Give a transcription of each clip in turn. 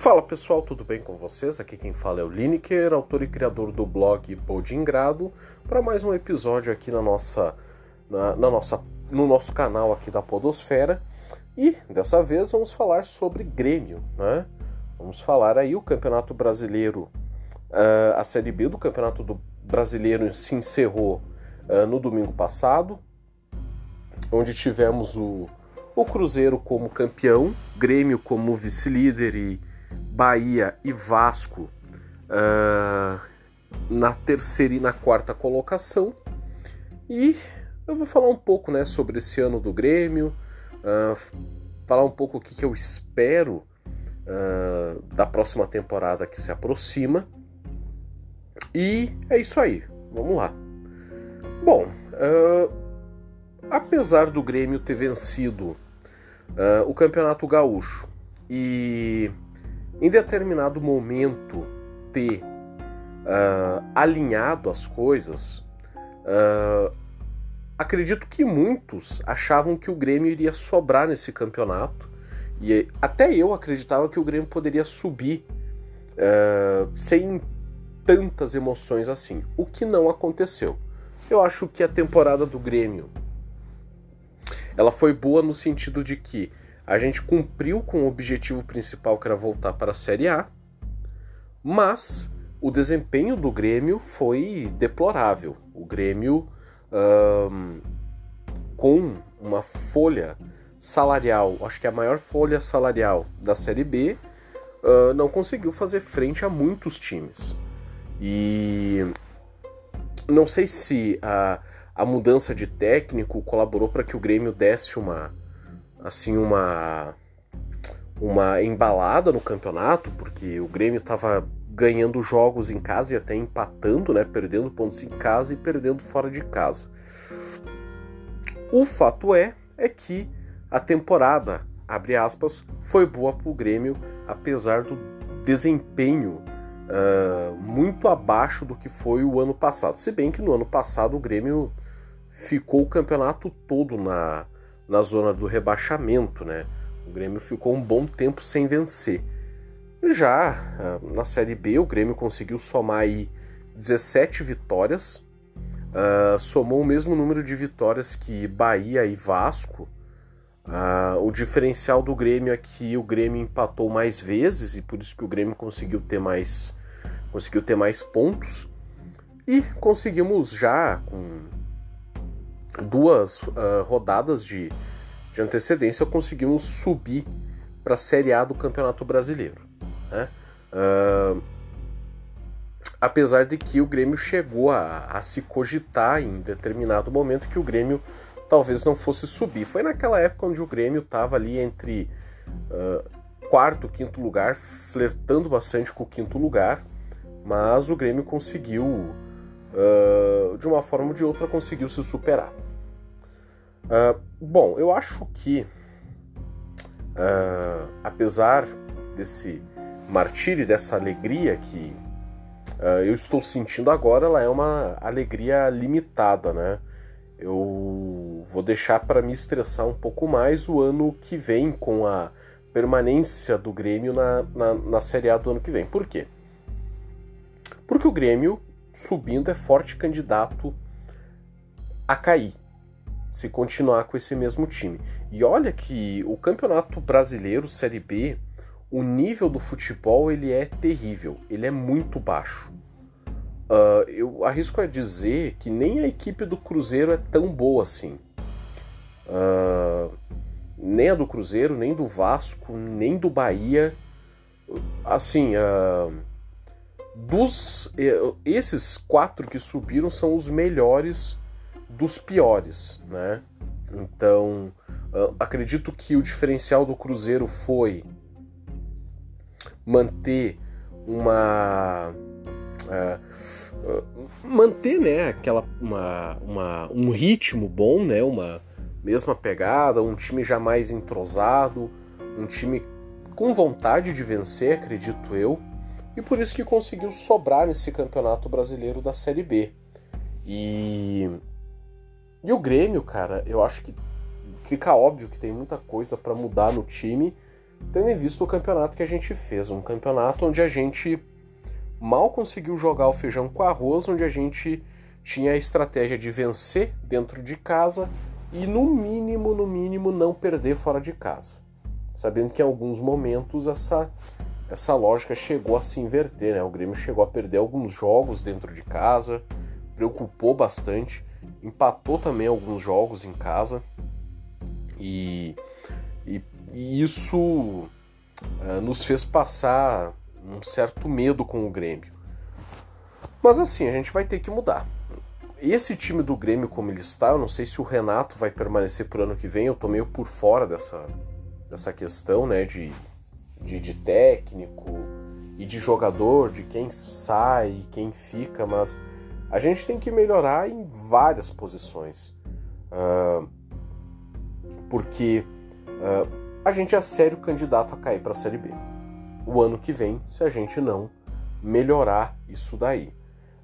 Fala pessoal, tudo bem com vocês? Aqui quem fala é o Lineker, autor e criador do blog Podingrado, para mais um episódio aqui na nossa, na, na, nossa, no nosso canal aqui da Podosfera. E dessa vez vamos falar sobre Grêmio, né? Vamos falar aí o Campeonato Brasileiro, uh, a Série B do Campeonato do Brasileiro se encerrou uh, no domingo passado, onde tivemos o, o Cruzeiro como campeão, Grêmio como vice-líder e Bahia e Vasco uh, na terceira e na quarta colocação. E eu vou falar um pouco né, sobre esse ano do Grêmio, uh, falar um pouco o que, que eu espero uh, da próxima temporada que se aproxima. E é isso aí, vamos lá. Bom, apesar do Grêmio ter vencido o Campeonato Gaúcho e em determinado momento ter uh, alinhado as coisas, uh, acredito que muitos achavam que o Grêmio iria sobrar nesse campeonato e até eu acreditava que o Grêmio poderia subir uh, sem tantas emoções assim, o que não aconteceu. Eu acho que a temporada do Grêmio ela foi boa no sentido de que a gente cumpriu com o objetivo principal que era voltar para a Série A, mas o desempenho do Grêmio foi deplorável. O Grêmio, um, com uma folha salarial, acho que a maior folha salarial da Série B, uh, não conseguiu fazer frente a muitos times. E não sei se a, a mudança de técnico colaborou para que o Grêmio desse uma assim uma uma embalada no campeonato, porque o Grêmio estava ganhando jogos em casa e até empatando, né, perdendo pontos em casa e perdendo fora de casa. O fato é é que a temporada, abre aspas, foi boa para o Grêmio, apesar do desempenho uh, muito abaixo do que foi o ano passado. Se bem que no ano passado o Grêmio ficou o campeonato todo na, na zona do rebaixamento, né? O Grêmio ficou um bom tempo sem vencer. Já ah, na Série B, o Grêmio conseguiu somar aí 17 vitórias, uh, somou o mesmo número de vitórias que Bahia e Vasco. Uh, o diferencial do Grêmio é que o Grêmio empatou mais vezes e por isso que o Grêmio conseguiu ter mais, conseguiu ter mais pontos. E conseguimos já com duas uh, rodadas de, de antecedência, conseguimos subir para a Série A do Campeonato Brasileiro. Né? Uh, apesar de que o Grêmio chegou a, a, se cogitar em determinado momento que o Grêmio talvez não fosse subir. Foi naquela época onde o Grêmio estava ali entre uh, quarto, quinto lugar, flertando bastante com o quinto lugar, mas o Grêmio conseguiu, uh, de uma forma ou de outra, conseguiu se superar. Uh, bom, eu acho que, uh, apesar desse martírio, dessa alegria que eu estou sentindo agora, ela é uma alegria limitada, né? Eu vou deixar para me estressar um pouco mais o ano que vem com a permanência do Grêmio na, na, na Série A do ano que vem. Por quê? Porque o Grêmio, subindo, é forte candidato a cair se continuar com esse mesmo time. E olha que o Campeonato Brasileiro Série B, o nível do futebol ele é terrível, ele é muito baixo. Uh, eu arrisco a dizer que nem a equipe do Cruzeiro é tão boa assim. Uh, nem a do Cruzeiro, nem do Vasco, nem do Bahia. Assim, uh, dos esses quatro que subiram são os melhores dos piores, né? Então, acredito que o diferencial do Cruzeiro foi manter uma uh, manter né aquela uma, uma, um ritmo bom né uma mesma pegada um time jamais entrosado um time com vontade de vencer acredito eu e por isso que conseguiu sobrar nesse campeonato brasileiro da série B e e o Grêmio, cara, eu acho que fica óbvio que tem muita coisa para mudar no time, tendo em vista o campeonato que a gente fez, um campeonato onde a gente mal conseguiu jogar o feijão com arroz, onde a gente tinha a estratégia de vencer dentro de casa e no mínimo, no mínimo, não perder fora de casa. Sabendo que em alguns momentos essa, essa lógica chegou a se inverter, né? O Grêmio chegou a perder alguns jogos dentro de casa, preocupou bastante, empatou também alguns jogos em casa e, e, e isso uh, nos fez passar um certo medo com o Grêmio. Mas assim, a gente vai ter que mudar. Esse time do Grêmio, como ele está, eu não sei se o Renato vai permanecer por ano que vem, eu tô meio por fora dessa, dessa questão, né, de, de, de técnico e de jogador, de quem sai e quem fica, mas a gente tem que melhorar em várias posições. Uh, porque uh, a gente é sério candidato a cair para a Série B o ano que vem se a gente não melhorar isso daí.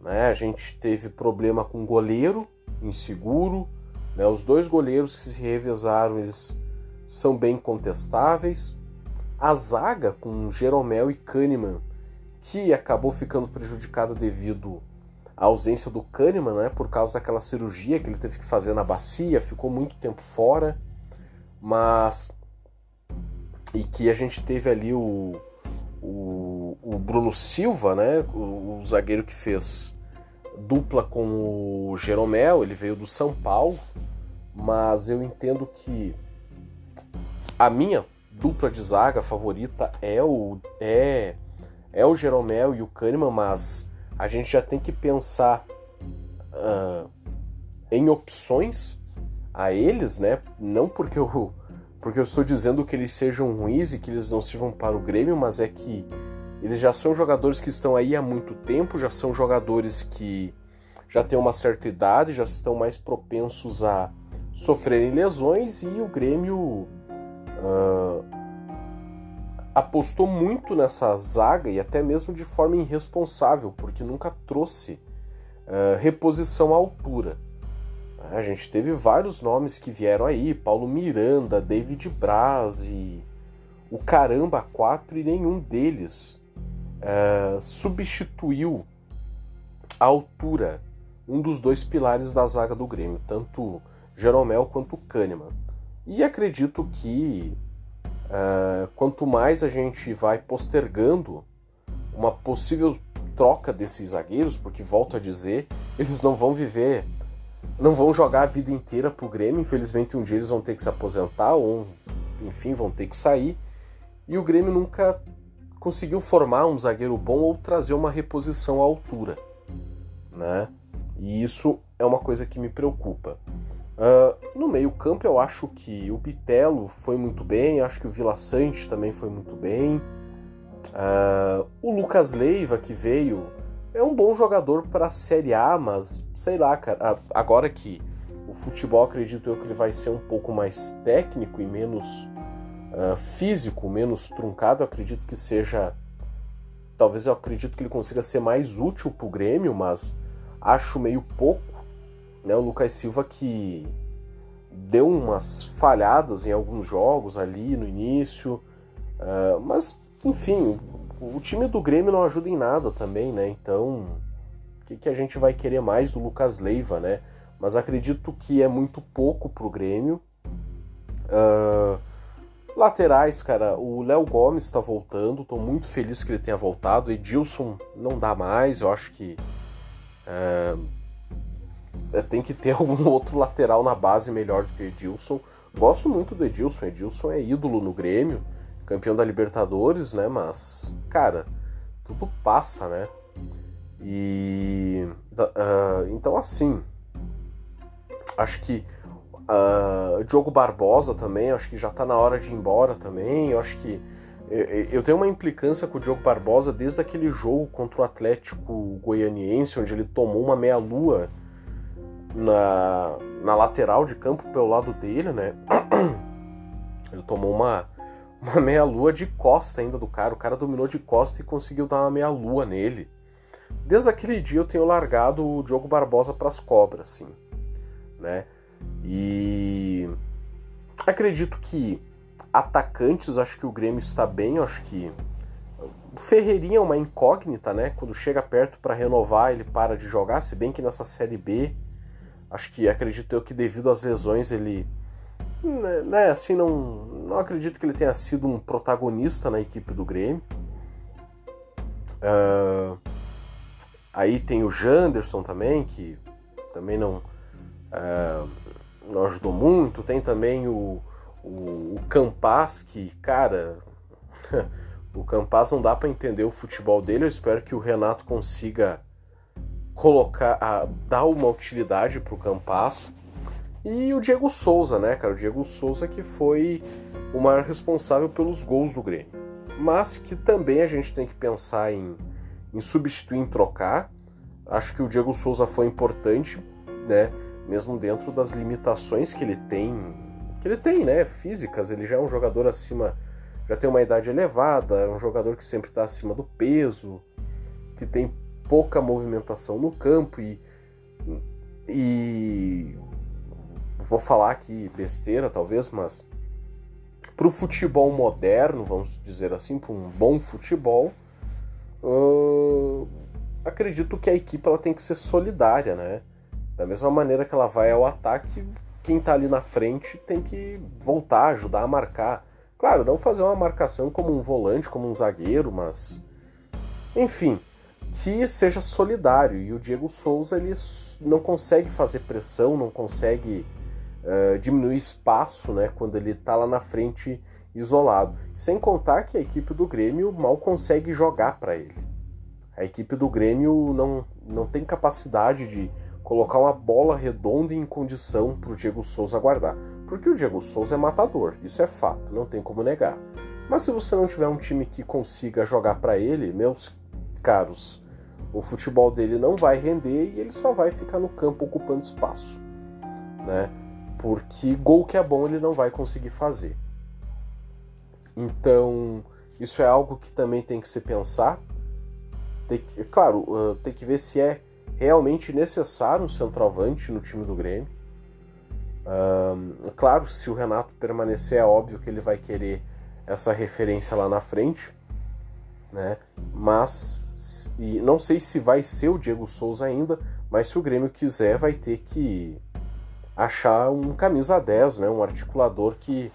Né? A gente teve problema com goleiro inseguro, né? os dois goleiros que se revezaram eles são bem contestáveis. A zaga com Jeromel e Kahneman, que acabou ficando prejudicada devido à ausência do Kahneman, né? por causa daquela cirurgia que ele teve que fazer na bacia, ficou muito tempo fora, mas e que a gente teve ali o o, o Bruno Silva, né, o, o, zagueiro que fez dupla com o Jeromel, ele veio do São Paulo, mas eu entendo que a minha dupla de zaga favorita é o é, é o Jeromel e o Kahneman, mas a gente já tem que pensar uh, em opções a eles, né? Não porque o, porque eu estou dizendo que eles sejam ruins e que eles não sirvam para o Grêmio, mas é que eles já são jogadores que estão aí há muito tempo, já são jogadores que já têm uma certa idade, já estão mais propensos a sofrerem lesões e o Grêmio uh, apostou muito nessa zaga e até mesmo de forma irresponsável, porque nunca trouxe uh, reposição à altura. A gente teve vários nomes que vieram aí, Paulo Miranda, David Braz e o Caramba 4 e nenhum deles é, substituiu a altura, um dos dois pilares da zaga do Grêmio, tanto Jeromel quanto Kahneman. E acredito que é, quanto mais a gente vai postergando uma possível troca desses zagueiros, porque volto a dizer, eles não vão viver não vão jogar a vida inteira pro Grêmio. Infelizmente, um dia eles vão ter que se aposentar ou, enfim, vão ter que sair. E o Grêmio nunca conseguiu formar um zagueiro bom ou trazer uma reposição à altura, né? E isso é uma coisa que me preocupa. Uh, no meio-campo, eu acho que o Bitelo foi muito bem, acho que o Vila Sante também foi muito bem. Uh, o Lucas Leiva, que veio é um bom jogador para a Série A, mas sei lá, cara. Agora que o futebol acredito eu que ele vai ser um pouco mais técnico e menos uh, físico, menos truncado, acredito que seja. Talvez eu acredito que ele consiga ser mais útil para o Grêmio, mas acho meio pouco. Né? O Lucas Silva que deu umas falhadas em alguns jogos ali no início, uh, mas enfim, o time do Grêmio não ajuda em nada também, né? Então, o que, que a gente vai querer mais do Lucas Leiva, né? Mas acredito que é muito pouco pro Grêmio. Uh, laterais, cara, o Léo Gomes está voltando, tô muito feliz que ele tenha voltado. Edilson não dá mais, eu acho que uh, tem que ter algum outro lateral na base melhor do que o Edilson. Gosto muito do Edilson, Edilson é ídolo no Grêmio campeão da Libertadores, né? Mas, cara, tudo passa, né? E. Uh, então, assim. Acho que. Uh, Diogo Barbosa também, acho que já tá na hora de ir embora também. Eu acho que. Eu tenho uma implicância com o Diogo Barbosa desde aquele jogo contra o Atlético Goianiense, onde ele tomou uma meia-lua na, na lateral de campo pelo lado dele, né? Ele tomou uma, uma meia-lua de costa ainda do cara. O cara dominou de costa e conseguiu dar uma meia-lua nele. Desde aquele dia eu tenho largado o Diogo Barbosa para as cobras, assim, né? E acredito que atacantes, acho que o Grêmio está bem, acho que o Ferreirinha é uma incógnita, né? Quando chega perto para renovar, ele para de jogar, se bem que nessa série B, acho que acredito eu que devido às lesões ele né, né, assim, não, não acredito que ele tenha sido um protagonista na equipe do Grêmio. Uh, aí tem o Janderson também, que também não, uh, não ajudou muito. Tem também o, o, o Campas, que, cara, o Campas não dá para entender o futebol dele. Eu espero que o Renato consiga colocar, uh, dar uma utilidade para o Campas. E o Diego Souza, né, cara? O Diego Souza que foi o maior responsável pelos gols do Grêmio. Mas que também a gente tem que pensar em, em substituir, em trocar. Acho que o Diego Souza foi importante, né? Mesmo dentro das limitações que ele tem, que ele tem, né? Físicas. Ele já é um jogador acima, já tem uma idade elevada, é um jogador que sempre está acima do peso, que tem pouca movimentação no campo e, e vou falar aqui besteira talvez, mas para o futebol moderno, vamos dizer assim, para um bom futebol, uh, acredito que a equipe ela tem que ser solidária, né? Da mesma maneira que ela vai ao ataque, quem está ali na frente tem que voltar, ajudar a marcar. Claro, não fazer uma marcação como um volante, como um zagueiro, mas enfim, que seja solidário. E o Diego Souza ele não consegue fazer pressão, não consegue uh, diminuir espaço né, quando ele está lá na frente isolado. Sem contar que a equipe do Grêmio mal consegue jogar para ele. A equipe do Grêmio não, não tem capacidade de colocar uma bola redonda em condição para o Diego Souza guardar. Porque o Diego Souza é matador, isso é fato, não tem como negar. Mas se você não tiver um time que consiga jogar para ele, meus caros, o futebol dele não vai render e ele só vai ficar no campo ocupando espaço. Né? porque gol que é bom ele não vai conseguir fazer. Então, isso é algo que também tem que se pensar. Tem que, claro, uh, tem que ver se é realmente necessário um centroavante no time do Grêmio. Uh, claro, se o Renato permanecer, é óbvio que ele vai querer essa referência lá na frente, né? Mas e não sei se vai ser o Diego Souza ainda, mas se o Grêmio quiser, vai ter que achar um camisa 10, né, um articulador que,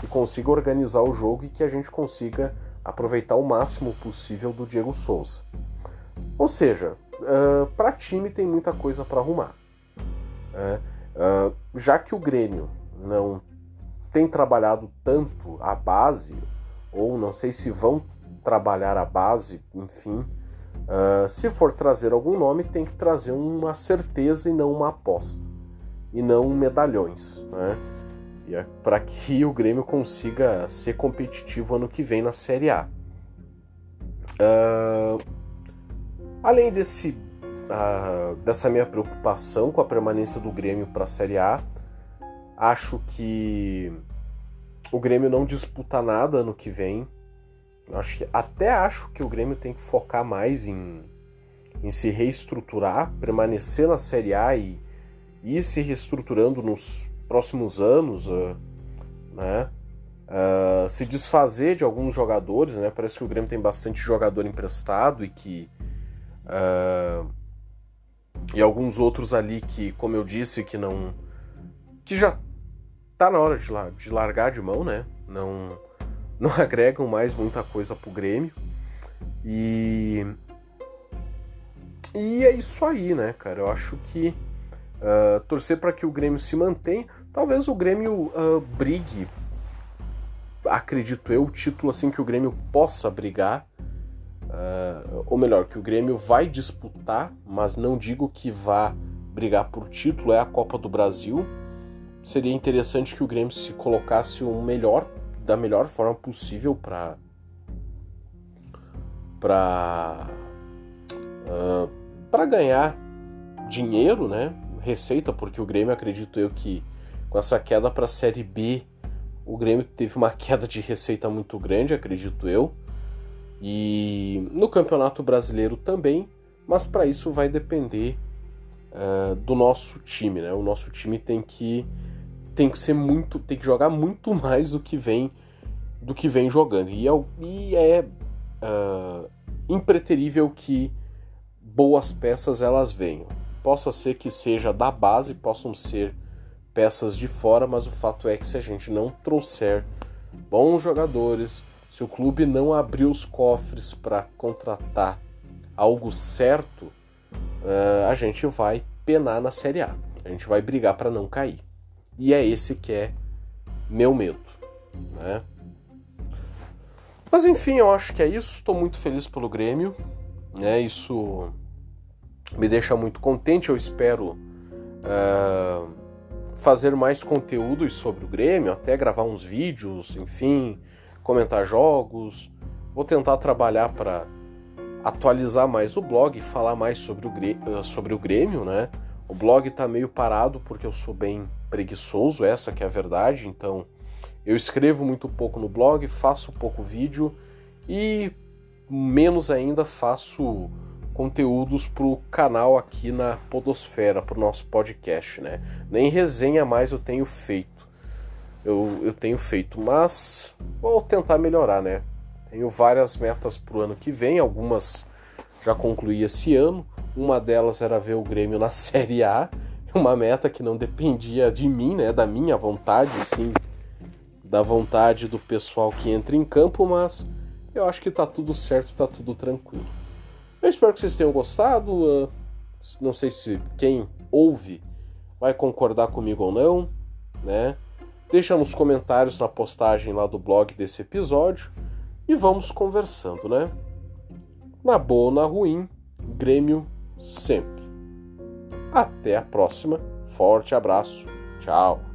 que consiga organizar o jogo e que a gente consiga aproveitar o máximo possível do Diego Souza. Ou seja, uh, para time tem muita coisa para arrumar. Uh, já que o Grêmio não tem trabalhado tanto a base, ou não sei se vão trabalhar a base, enfim, uh, se for trazer algum nome, tem que trazer uma certeza e não uma aposta e não medalhões, né? É para que o Grêmio consiga ser competitivo ano que vem na Série A. Uh, além desse, uh, dessa minha preocupação com a permanência do Grêmio para a Série A, acho que o Grêmio não disputa nada ano que vem. Acho que, até acho que o Grêmio tem que focar mais em, em se reestruturar, permanecer na Série A e ir se reestruturando nos próximos anos, uh, né? Uh, se desfazer de alguns jogadores, né? Parece que o Grêmio tem bastante jogador emprestado e que uh, e alguns outros ali que, como eu disse, que não que já tá na hora de, de largar de mão, né? Não não agregam mais muita coisa pro Grêmio e e é isso aí, né, cara? Eu acho que Uh, torcer para que o Grêmio se mantenha. Talvez o Grêmio uh, brigue, acredito eu, o título assim que o Grêmio possa brigar. Uh, ou melhor, que o Grêmio vai disputar, mas não digo que vá brigar por título, é a Copa do Brasil. Seria interessante que o Grêmio se colocasse o melhor, da melhor forma possível para para uh, para ganhar dinheiro, né? receita, porque o Grêmio, acredito eu que com essa queda para a Série B, o Grêmio teve uma queda de receita muito grande, acredito eu. E no Campeonato Brasileiro também, mas para isso vai depender uh, do nosso time, né? O nosso time tem que tem que ser muito, tem que jogar muito mais do que vem do que vem jogando. E é, e é uh, impreterível que boas peças elas venham. Possa ser que seja da base, possam ser peças de fora, mas o fato é que se a gente não trouxer bons jogadores, se o clube não abrir os cofres para contratar algo certo, uh, a gente vai penar na Série A. A gente vai brigar para não cair. E é esse que é meu medo. Né? Mas enfim, eu acho que é isso. Estou muito feliz pelo Grêmio. Né? Isso me deixa muito contente. Eu espero uh, fazer mais conteúdos sobre o Grêmio, até gravar uns vídeos, enfim, comentar jogos. Vou tentar trabalhar para atualizar mais o blog, falar mais sobre o, Grêmio, sobre o Grêmio, né? O blog está meio parado porque eu sou bem preguiçoso, essa que é a verdade, então eu escrevo muito pouco no blog, faço pouco vídeo e menos ainda faço conteúdos para o canal aqui na Podosfera, para o nosso podcast, né? Nem resenha mais eu tenho feito. Eu, eu tenho feito, mas vou tentar melhorar, né? Tenho várias metas para o ano que vem, algumas já concluí esse ano. Uma delas era ver o Grêmio na Série A, uma meta que não dependia de mim, né? Da minha vontade, sim da vontade do pessoal que entra em campo, mas eu acho que tá tudo certo, tá tudo tranquilo. Eu espero que vocês tenham gostado. Uh, não sei se quem ouve vai concordar comigo ou não, né? Deixa nos comentários na postagem lá do blog desse episódio e vamos conversando, né? Na boa ou na ruim, Grêmio sempre. Até a próxima. Forte abraço. Tchau.